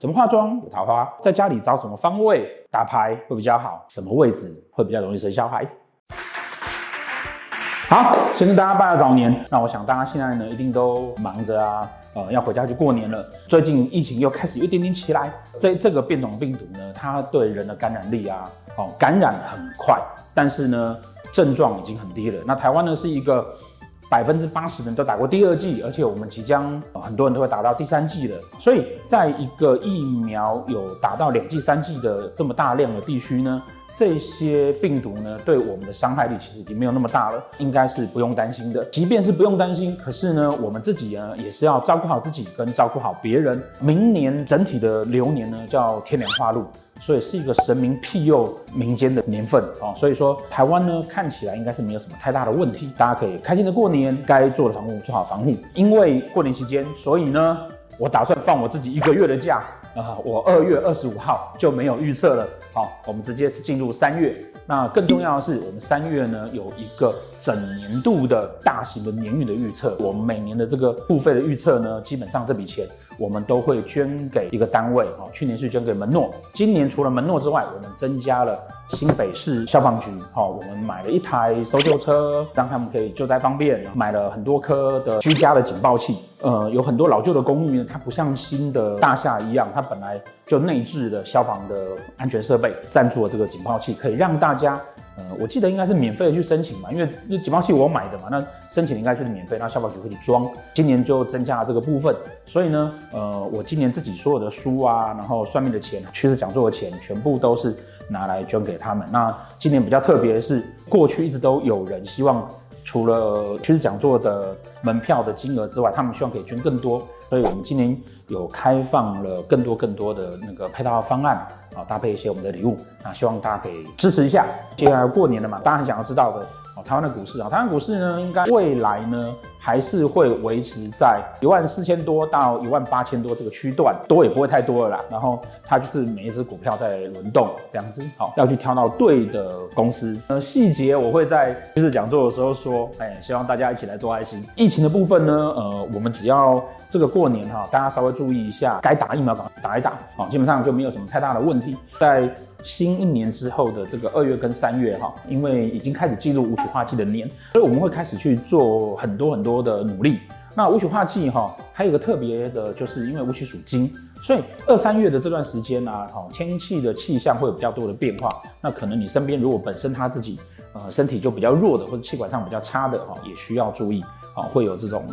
怎么化妆有桃花？在家里找什么方位打牌会比较好？什么位置会比较容易生小孩？好，先跟大家拜个早年。那我想大家现在呢，一定都忙着啊，呃，要回家去过年了。最近疫情又开始有一点点起来。这这个变种病毒呢，它对人的感染力啊，哦，感染很快，但是呢，症状已经很低了。那台湾呢，是一个。百分之八十的人都打过第二剂，而且我们即将很多人都会打到第三剂了。所以，在一个疫苗有打到两剂、三剂的这么大量的地区呢，这些病毒呢对我们的伤害力其实已经没有那么大了，应该是不用担心的。即便是不用担心，可是呢，我们自己呢也是要照顾好自己跟照顾好别人。明年整体的流年呢叫天梁化禄。所以是一个神明庇佑民间的年份啊，所以说台湾呢看起来应该是没有什么太大的问题，大家可以开心的过年，该做的防护做好防护。因为过年期间，所以呢，我打算放我自己一个月的假啊，我二月二十五号就没有预测了。好，我们直接进入三月。那更重要的是，我们三月呢有一个整年度的大型的年运的预测。我们每年的这个付费的预测呢，基本上这笔钱我们都会捐给一个单位。哈，去年是捐给门诺，今年除了门诺之外，我们增加了新北市消防局。好，我们买了一台搜救车，让他们可以救灾方便。买了很多颗的居家的警报器。呃，有很多老旧的公寓呢，它不像新的大厦一样，它本来就内置的消防的安全设备，赞助了这个警报器，可以让大家，呃，我记得应该是免费的去申请嘛，因为那警报器我买的嘛，那申请应该就是免费，那消防局可以装。今年就增加了这个部分，所以呢，呃，我今年自己所有的书啊，然后算命的钱、趋势讲座的钱，全部都是拿来捐给他们。那今年比较特别的是，过去一直都有人希望。除了趋势讲座的门票的金额之外，他们希望可以捐更多，所以我们今年有开放了更多更多的那个配套方案啊，搭配一些我们的礼物啊，希望大家可以支持一下。接下来过年了嘛，大家很想要知道的哦，台湾的股市啊，台湾股市呢，应该未来呢。还是会维持在一万四千多到一万八千多这个区段，多也不会太多了啦。然后它就是每一只股票在轮动这样子，好，要去挑到对的公司。呃，细节我会在就是讲座的时候说，哎，希望大家一起来做爱心。疫情的部分呢，呃，我们只要这个过年哈，大家稍微注意一下，该打疫苗赶打一打，好，基本上就没有什么太大的问题。在新一年之后的这个二月跟三月哈，因为已经开始进入五曲化忌的年，所以我们会开始去做很多很多的努力。那五曲化忌哈，还有一个特别的，就是因为五曲属金，所以二三月的这段时间呢，哈，天气的气象会有比较多的变化。那可能你身边如果本身他自己呃身体就比较弱的，或者气管上比较差的哈，也需要注意啊，会有这种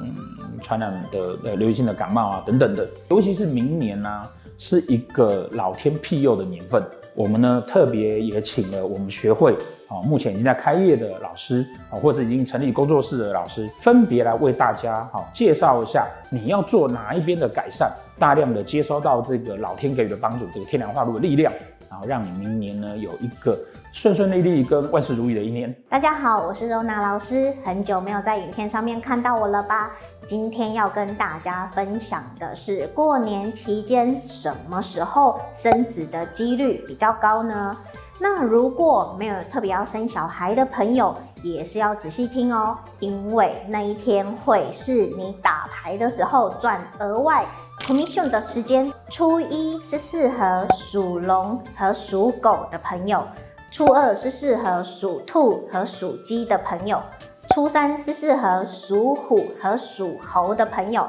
传染的呃流行性的感冒啊等等的。尤其是明年呢，是一个老天庇佑的年份。我们呢特别也请了我们学会啊，目前已经在开业的老师啊，或者已经成立工作室的老师，分别来为大家好介绍一下你要做哪一边的改善，大量的接收到这个老天给予的帮助，这个天然化禄的力量，然后让你明年呢有一个顺顺利利跟万事如意的一年。大家好，我是柔娜老师，很久没有在影片上面看到我了吧？今天要跟大家分享的是过年期间什么时候生子的几率比较高呢？那如果没有特别要生小孩的朋友，也是要仔细听哦，因为那一天会是你打牌的时候赚额外 commission 的时间。初一是适合属龙和属狗的朋友，初二是适合属兔和属鸡的朋友。初三是适合属虎和属猴的朋友，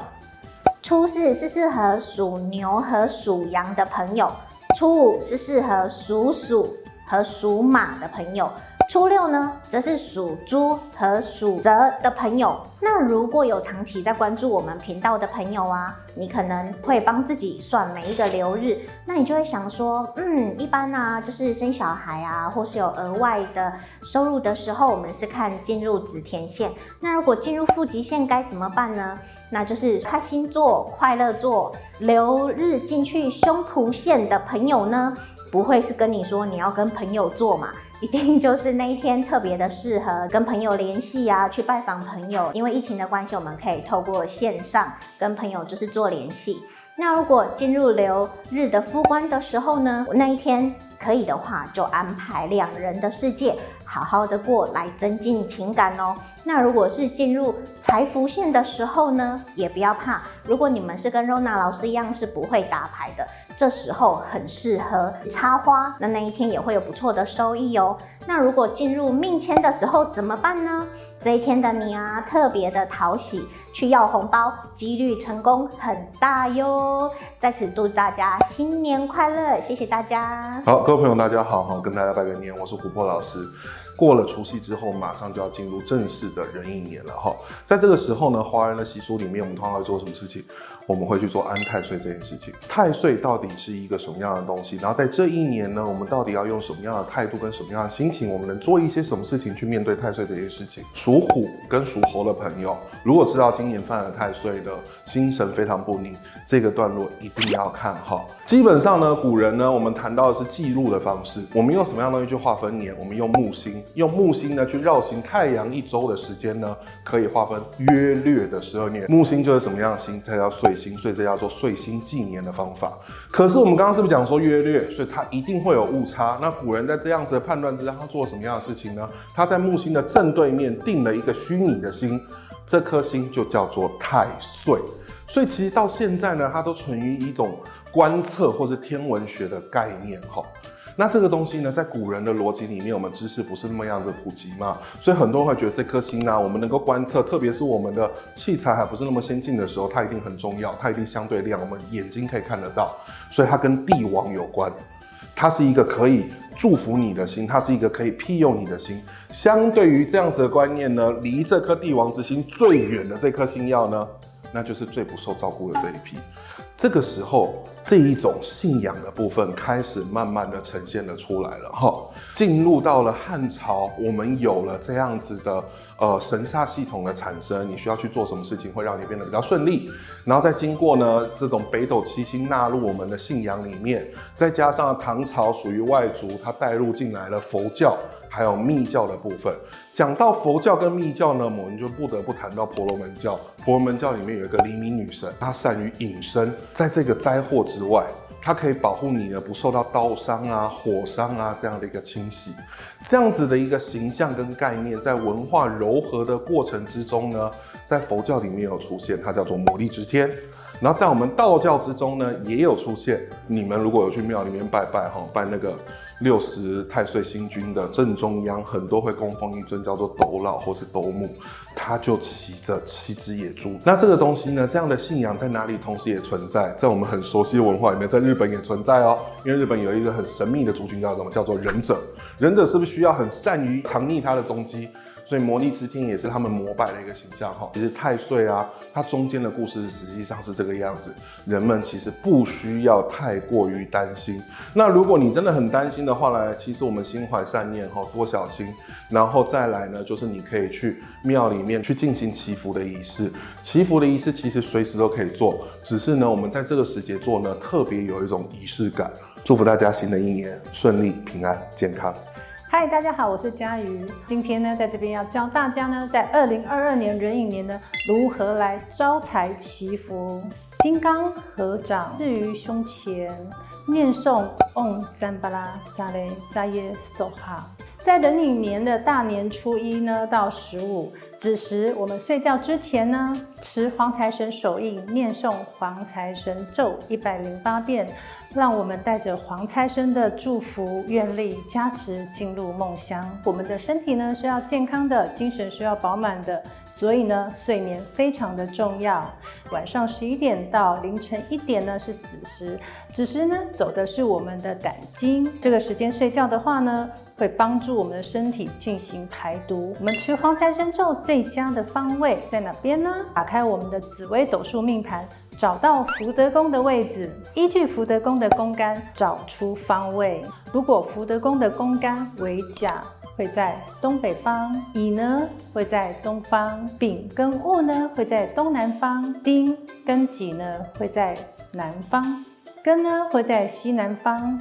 初四是适合属牛和属羊的朋友，初五是适合属鼠和属马的朋友。初六呢，则是属猪和属蛇的朋友。那如果有长期在关注我们频道的朋友啊，你可能会帮自己算每一个流日，那你就会想说，嗯，一般啊，就是生小孩啊，或是有额外的收入的时候，我们是看进入子田线。那如果进入父吉线该怎么办呢？那就是开心做，快乐做。流日进去胸脯线的朋友呢，不会是跟你说你要跟朋友做嘛？一定就是那一天特别的适合跟朋友联系啊，去拜访朋友。因为疫情的关系，我们可以透过线上跟朋友就是做联系。那如果进入流日的夫官的时候呢，那一天可以的话，就安排两人的世界好好的过来，增进情感哦。那如果是进入财福线的时候呢，也不要怕。如果你们是跟 Rona 老师一样是不会打牌的，这时候很适合插花，那那一天也会有不错的收益哦。那如果进入命签的时候怎么办呢？这一天的你啊，特别的讨喜，去要红包，几率成功很大哟。在此祝大家新年快乐，谢谢大家。好，各位朋友，大家好，好跟大家拜个年，我是琥珀老师。过了除夕之后，马上就要进入正式的壬寅年了哈。在这个时候呢，华人的习俗里面，我们通常会做什么事情？我们会去做安太岁这件事情。太岁到底是一个什么样的东西？然后在这一年呢，我们到底要用什么样的态度跟什么样的心情？我们能做一些什么事情去面对太岁这件事情？属虎跟属猴的朋友，如果知道今年犯了太岁的，心神非常不宁，这个段落一定要看哈。基本上呢，古人呢，我们谈到的是记录的方式。我们用什么样的东西去划分年？我们用木星，用木星呢去绕行太阳一周的时间呢，可以划分约略的十二年。木星就是什么样的星？它叫岁星，所以这叫做岁星纪年的方法。可是我们刚刚是不是讲说约略？所以它一定会有误差。那古人在这样子的判断之下，他做了什么样的事情呢？他在木星的正对面定了一个虚拟的星，这颗星就叫做太岁。所以其实到现在呢，它都存于一种观测或是天文学的概念哈。那这个东西呢，在古人的逻辑里面，我们知识不是那么样子普及嘛，所以很多人会觉得这颗星呢、我们能够观测，特别是我们的器材还不是那么先进的时候，它一定很重要，它一定相对亮，我们眼睛可以看得到，所以它跟帝王有关，它是一个可以祝福你的星，它是一个可以庇佑你的星。相对于这样子的观念呢，离这颗帝王之星最远的这颗星曜呢，那就是最不受照顾的这一批。这个时候，这一种信仰的部分开始慢慢的呈现了出来了哈。进入到了汉朝，我们有了这样子的呃神煞系统的产生，你需要去做什么事情会让你变得比较顺利。然后再经过呢这种北斗七星纳入我们的信仰里面，再加上唐朝属于外族，它带入进来了佛教。还有密教的部分，讲到佛教跟密教呢，我们就不得不谈到婆罗门教。婆罗门教里面有一个黎明女神，她善于隐身，在这个灾祸之外，她可以保护你呢，不受到刀伤啊、火伤啊这样的一个侵袭。这样子的一个形象跟概念，在文化糅合的过程之中呢，在佛教里面有出现，它叫做魔力之天。然后在我们道教之中呢，也有出现。你们如果有去庙里面拜拜哈，拜那个。六十太岁星君的正中央，很多会供奉一尊叫做斗老或是斗母，他就骑着七只野猪。那这个东西呢，这样的信仰在哪里同时也存在？在我们很熟悉的文化里面，在日本也存在哦。因为日本有一个很神秘的族群叫什么？叫做忍者。忍者是不是需要很善于藏匿他的踪迹？所以魔力之天也是他们膜拜的一个形象哈。其实太岁啊，它中间的故事实际上是这个样子。人们其实不需要太过于担心。那如果你真的很担心的话呢，其实我们心怀善念哈，多小心。然后再来呢，就是你可以去庙里面去进行祈福的仪式。祈福的仪式其实随时都可以做，只是呢，我们在这个时节做呢，特别有一种仪式感。祝福大家新的一年顺利、平安、健康。嗨，大家好，我是佳瑜。今天呢，在这边要教大家呢，在二零二二年壬寅年呢，如何来招财祈福。金刚合掌置于胸前，念诵嗡赞巴拉萨雷扎耶梭哈。在壬寅年的大年初一呢到十五，子时我们睡觉之前呢，持黄财神手印，念诵黄财神咒一百零八遍。让我们带着黄财神的祝福、愿力加持进入梦乡。我们的身体呢是要健康的，精神是要饱满的，所以呢睡眠非常的重要。晚上十一点到凌晨一点呢是子时，子时呢走的是我们的胆经。这个时间睡觉的话呢，会帮助我们的身体进行排毒。我们持黄财神咒最佳的方位在哪边呢？打开我们的紫微斗数命盘。找到福德宫的位置，依据福德宫的宫干找出方位。如果福德宫的宫干为甲，会在东北方；乙呢会在东方；丙跟戊呢会在东南方；丁跟己呢会在南方；庚呢会在西南方；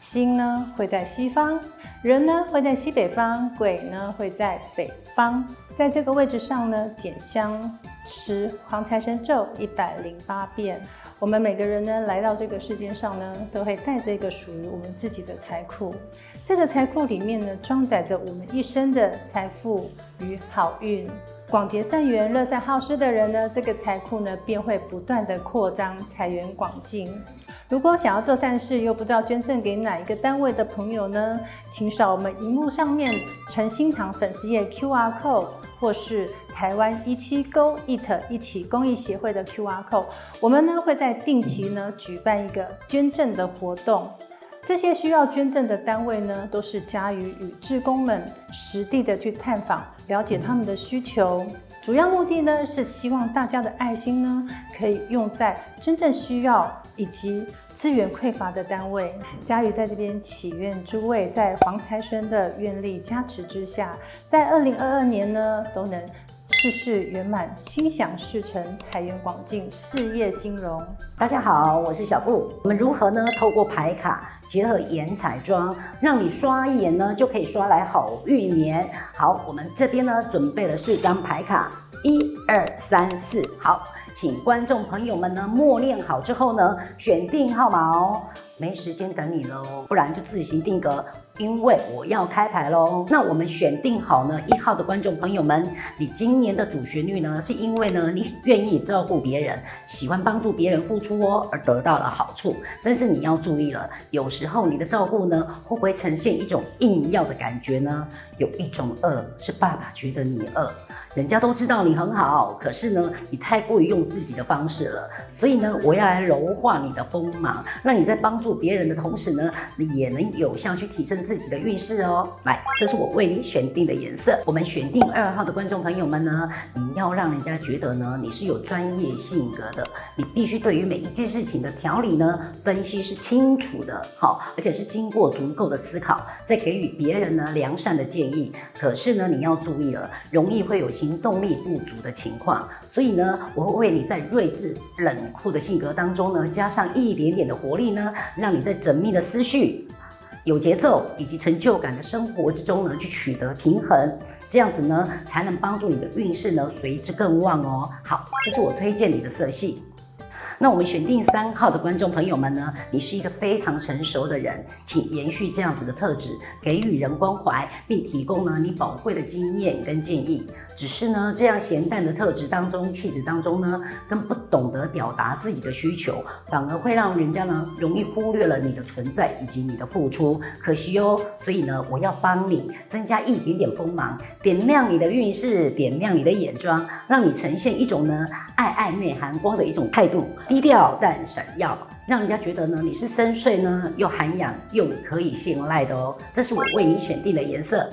辛呢会在西方；壬呢会在西北方；癸呢会在北方。在这个位置上呢，点香。持黄财神咒一百零八遍，我们每个人呢，来到这个世界上呢，都会带着一个属于我们自己的财库。这个财库里面呢，装载着我们一生的财富与好运。广结善缘、乐善好施的人呢，这个财库呢，便会不断的扩张，财源广进。如果想要做善事，又不知道捐赠给哪一个单位的朋友呢，请扫我们荧幕上面诚心堂粉丝页 QR code，或是台湾一七 Go Eat 一起公益协会的 QR code。我们呢会在定期呢举办一个捐赠的活动。这些需要捐赠的单位呢，都是嘉瑜与志工们实地的去探访，了解他们的需求。主要目的呢，是希望大家的爱心呢，可以用在真正需要以及资源匮乏的单位。嘉瑜在这边祈愿诸位在黄财神的愿力加持之下，在二零二二年呢，都能事事圆满，心想事成，财源广进，事业兴隆。大家好，我是小布。我们如何呢？透过牌卡结合颜彩妆，让你刷一眼呢，就可以刷来好运年。好，我们这边呢准备了四张牌卡，一二三四。好，请观众朋友们呢默念好之后呢，选定号码哦。没时间等你喽，不然就自行定格。因为我要开牌喽。那我们选定好呢一号的观众朋友们，你今年的主旋律呢，是因为呢你愿意照顾别人，喜欢帮助别人付出哦，而得到了好处。但是你要注意了，有时候你的照顾呢，会不会呈现一种硬要的感觉呢？有一种饿是爸爸觉得你饿，人家都知道你很好，可是呢你太过于用自己的方式了。所以呢，我要来柔化你的锋芒，让你在帮助。别人的同时呢，你也能有效去提升自己的运势哦。来，这是我为你选定的颜色。我们选定二号的观众朋友们呢，你要让人家觉得呢，你是有专业性格的。你必须对于每一件事情的条理呢，分析是清楚的，好，而且是经过足够的思考，再给予别人呢良善的建议。可是呢，你要注意了，容易会有行动力不足的情况。所以呢，我会为你在睿智冷酷的性格当中呢，加上一点点的活力呢。让你在缜密的思绪、有节奏以及成就感的生活之中呢，去取得平衡，这样子呢，才能帮助你的运势呢随之更旺哦。好，这是我推荐你的色系。那我们选定三号的观众朋友们呢，你是一个非常成熟的人，请延续这样子的特质，给予人关怀，并提供呢你宝贵的经验跟建议。只是呢，这样咸淡的特质当中，气质当中呢，跟不懂得表达自己的需求，反而会让人家呢容易忽略了你的存在以及你的付出，可惜哦。所以呢，我要帮你增加一点点锋芒，点亮你的运势，点亮你的眼妆，让你呈现一种呢爱爱内含光的一种态度，低调但闪耀，让人家觉得呢你是深邃呢又涵养又可以信赖的哦。这是我为你选定的颜色。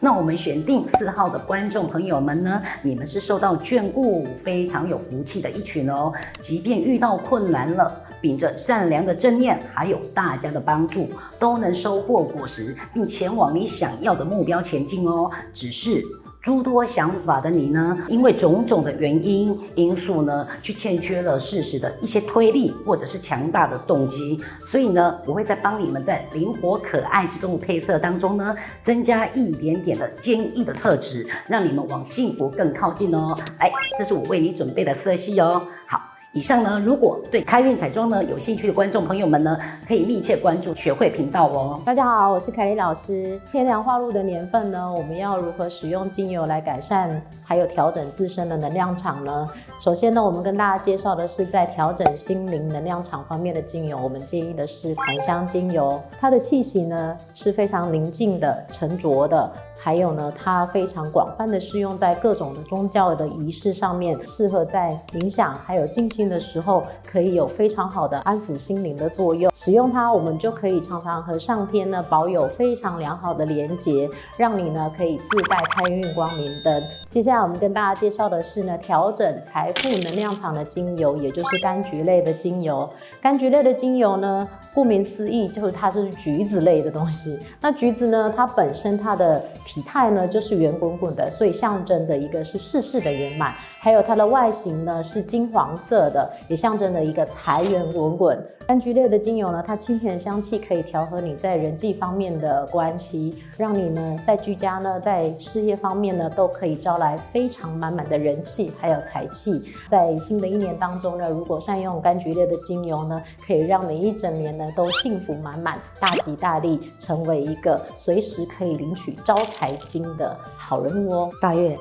那我们选定四号的观众朋友们呢，你们是受到眷顾、非常有福气的一群哦。即便遇到困难了，秉着善良的正念，还有大家的帮助，都能收获果实，并前往你想要的目标前进哦。只是。诸多想法的你呢，因为种种的原因因素呢，去欠缺了事实的一些推力，或者是强大的动机，所以呢，我会在帮你们在灵活可爱之动物配色当中呢，增加一点点的坚毅的特质，让你们往幸福更靠近哦。哎，这是我为你准备的色系哦。好。以上呢，如果对开运彩妆呢有兴趣的观众朋友们呢，可以密切关注学会频道哦。大家好，我是凯丽老师。天梁化禄的年份呢，我们要如何使用精油来改善还有调整自身的能量场呢？首先呢，我们跟大家介绍的是在调整心灵能量场方面的精油，我们建议的是檀香精油，它的气息呢是非常宁静的、沉着的。还有呢，它非常广泛的适用在各种的宗教的仪式上面，适合在冥想还有静心的时候，可以有非常好的安抚心灵的作用。使用它，我们就可以常常和上天呢保有非常良好的连结，让你呢可以自带开运光明灯。接下来我们跟大家介绍的是呢，调整财富能量场的精油，也就是柑橘类的精油。柑橘类的精油呢，顾名思义就是它是橘子类的东西。那橘子呢，它本身它的体态呢就是圆滚滚的，所以象征的一个是世事的圆满，还有它的外形呢是金黄色的，也象征的一个财源滚滚。柑橘类的精油呢，它清甜的香气可以调和你在人际方面的关系，让你呢在居家呢，在事业方面呢，都可以招来非常满满的人气，还有财气。在新的一年当中呢，如果善用柑橘类的精油呢，可以让你一整年呢都幸福满满、大吉大利，成为一个随时可以领取招财金的好人物哦。大月，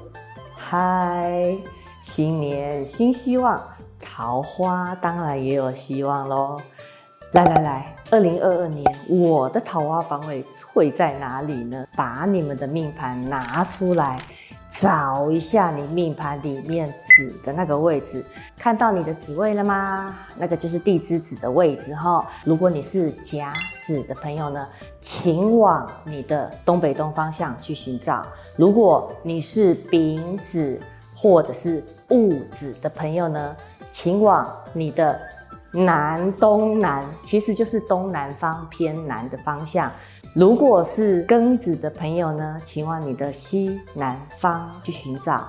嗨，新年新希望，桃花当然也有希望喽。来来来，二零二二年我的桃花方位会在哪里呢？把你们的命盘拿出来，找一下你命盘里面子的那个位置，看到你的子位了吗？那个就是地支子的位置哈。如果你是甲子的朋友呢，请往你的东北东方向去寻找；如果你是丙子或者是戊子的朋友呢，请往你的。南东南其实就是东南方偏南的方向。如果是庚子的朋友呢，请往你的西南方去寻找。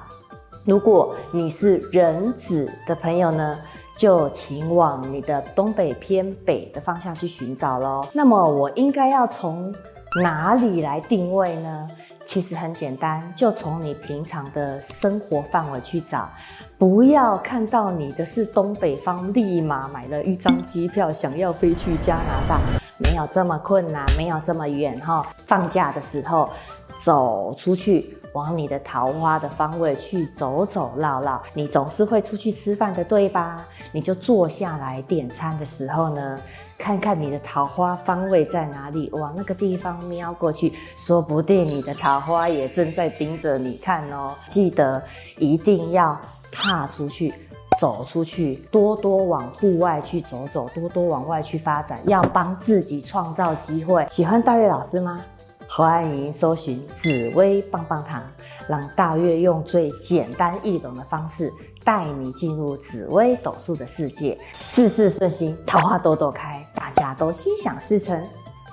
如果你是壬子的朋友呢，就请往你的东北偏北的方向去寻找喽。那么我应该要从哪里来定位呢？其实很简单，就从你平常的生活范围去找，不要看到你的是东北方，立马买了一张机票，想要飞去加拿大，没有这么困难，没有这么远哈。放假的时候走出去，往你的桃花的方位去走走绕绕，你总是会出去吃饭的，对吧？你就坐下来点餐的时候呢，看看你的桃花方位在哪里，往那个地方瞄过去，说不定你的桃花也正在盯着你看哦。记得一定要踏出去，走出去，多多往户外去走走，多多往外去发展，要帮自己创造机会。喜欢大月老师吗？欢迎搜寻紫薇棒棒糖，让大月用最简单易懂的方式。带你进入紫微斗数的世界，事事顺心，桃花朵朵开，大家都心想事成。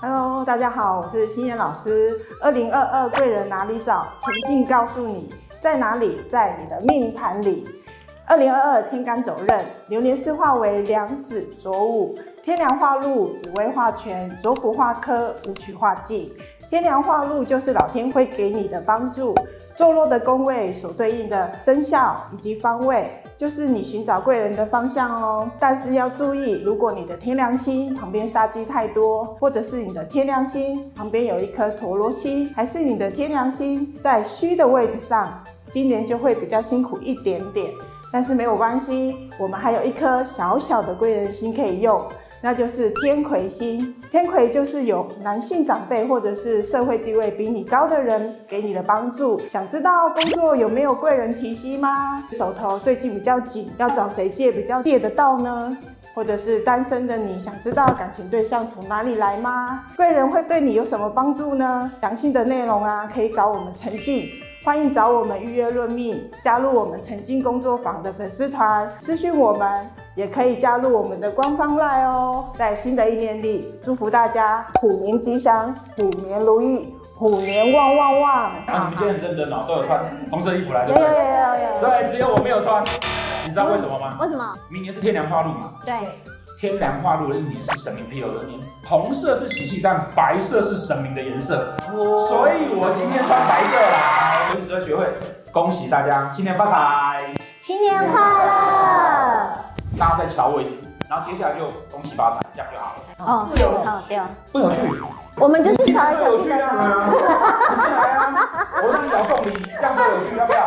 Hello，大家好，我是欣妍老师。二零二二贵人哪里找？诚信告诉你，在哪里？在你的命盘里。二零二二天干走刃，流年四化为两子左午，天梁化禄，紫微化权，左辅化科，武曲化忌。天梁化禄就是老天会给你的帮助。坐落的宫位所对应的生肖以及方位，就是你寻找贵人的方向哦。但是要注意，如果你的天梁星旁边煞机太多，或者是你的天梁星旁边有一颗陀罗星，还是你的天梁星在虚的位置上，今年就会比较辛苦一点点。但是没有关系，我们还有一颗小小的贵人星可以用。那就是天魁星，天魁就是有男性长辈或者是社会地位比你高的人给你的帮助。想知道工作有没有贵人提携吗？手头最近比较紧，要找谁借比较借得到呢？或者是单身的你想知道感情对象从哪里来吗？贵人会对你有什么帮助呢？详细的内容啊，可以找我们陈静。欢迎找我们预约论命，加入我们曾经工作坊的粉丝团，私讯我们，也可以加入我们的官方 LINE 哦。在新的一年里，祝福大家虎年吉祥，虎年如意，虎年旺旺旺。啊，你们今天很认真哦，都有穿红色衣服来，对不对？有有有有有。对，只有我没有穿，你知道为什么吗？为什么？明年是天凉花露嘛。对。天然化禄的一年是神明庇佑的年，红色是喜气，但白色是神明的颜色，所以我今天穿白色来。文史哲学会，恭喜大家新年发财，新年快乐！大家再瞧我一次，然后接下来就恭喜发财，这样就好了。哦，不有趣，不有趣，我们就是瞧一瞧，有趣啊！你进来啊，我让你找凤梨，这样就有趣，要不要？